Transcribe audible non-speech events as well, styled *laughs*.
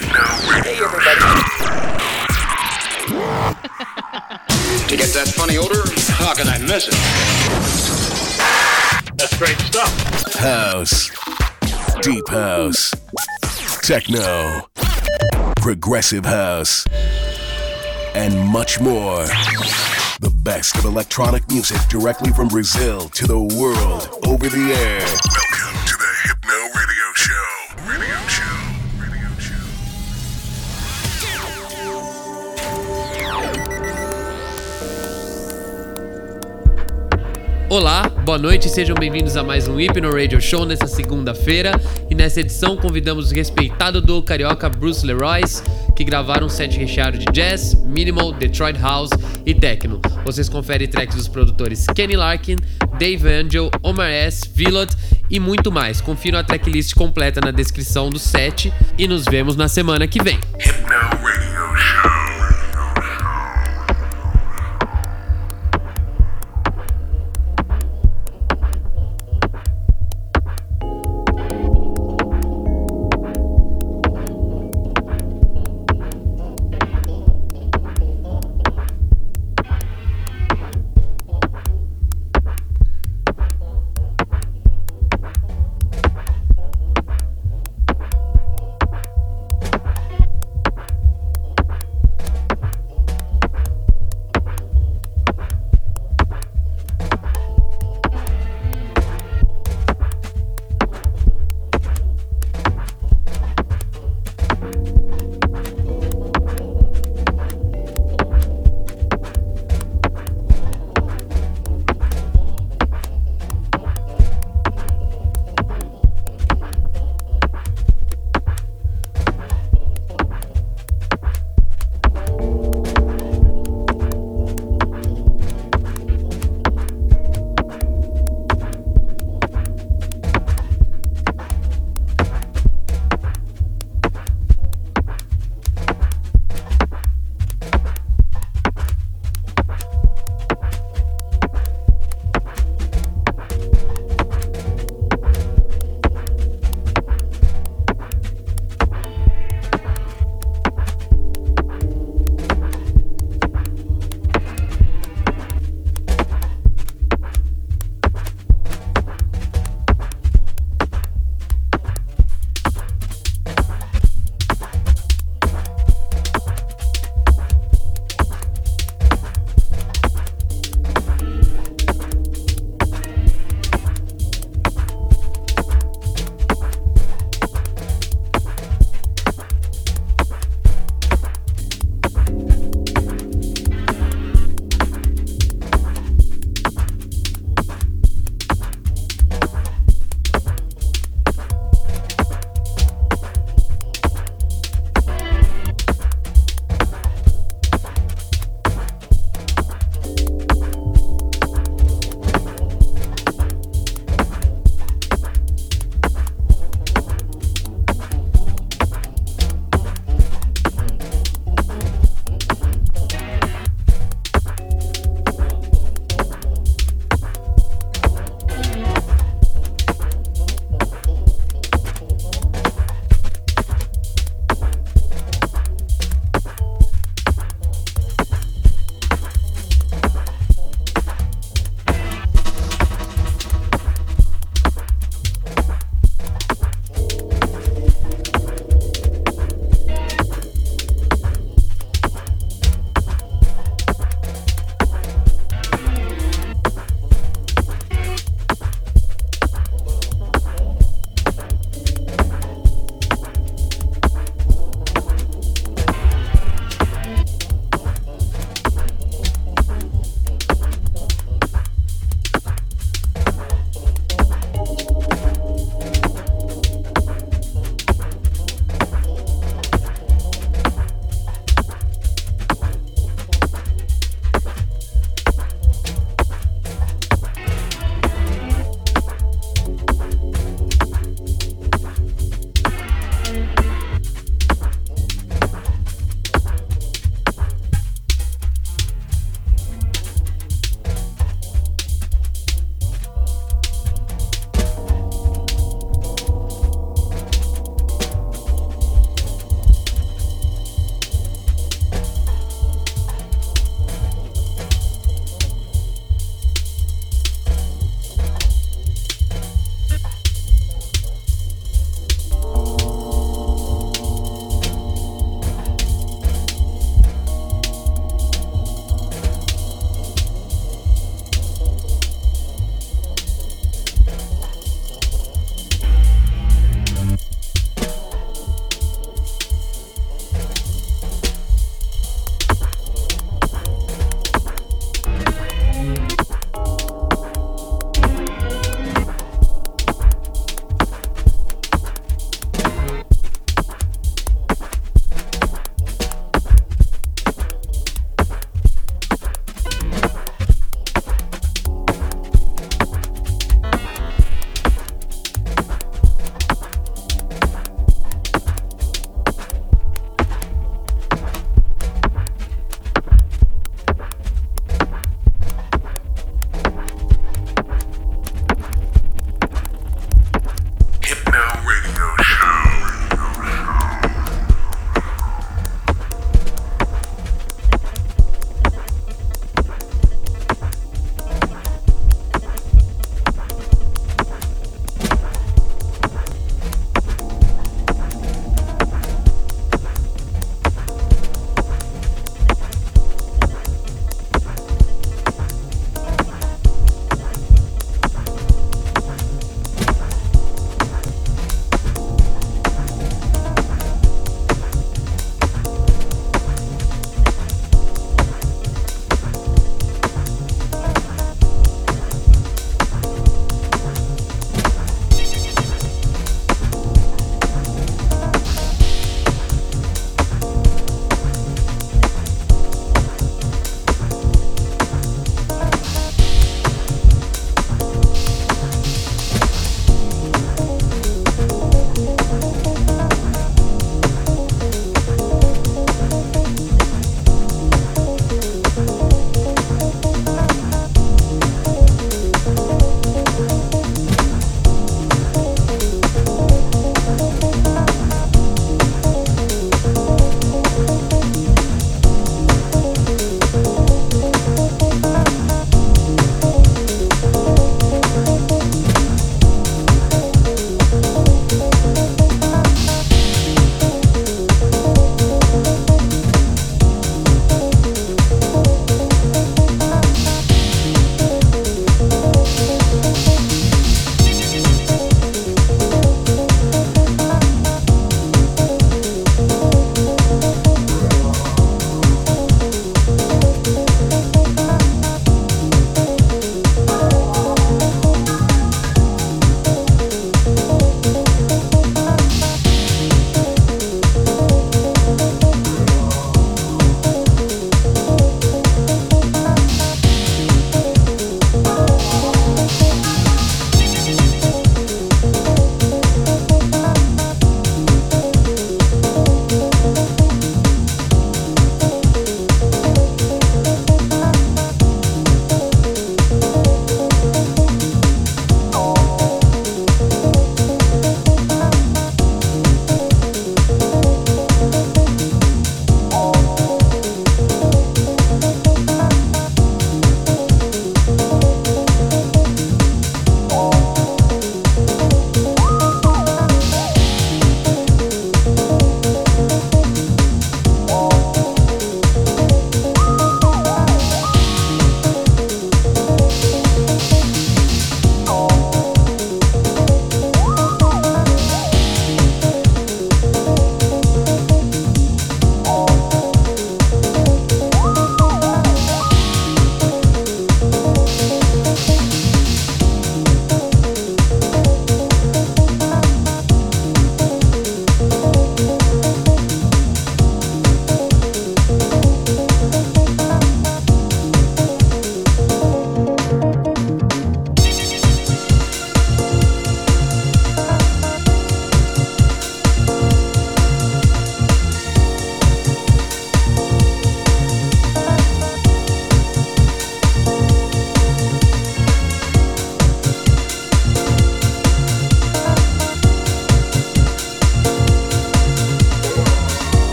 Hey, everybody. *laughs* To get that funny odor, how can I miss it? That's great stuff. House, Deep House, Techno, Progressive House, and much more. The best of electronic music directly from Brazil to the world over the air. Olá, boa noite, sejam bem-vindos a mais um Hypno Radio Show nessa segunda-feira. E nessa edição convidamos o respeitado do carioca Bruce Leroy's, que gravaram um set recheado de jazz, minimal, Detroit House e techno. Vocês conferem tracks dos produtores Kenny Larkin, Dave Angel, Omar S, Villot e muito mais. Confiram a tracklist completa na descrição do set e nos vemos na semana que vem. Hypno Radio Show.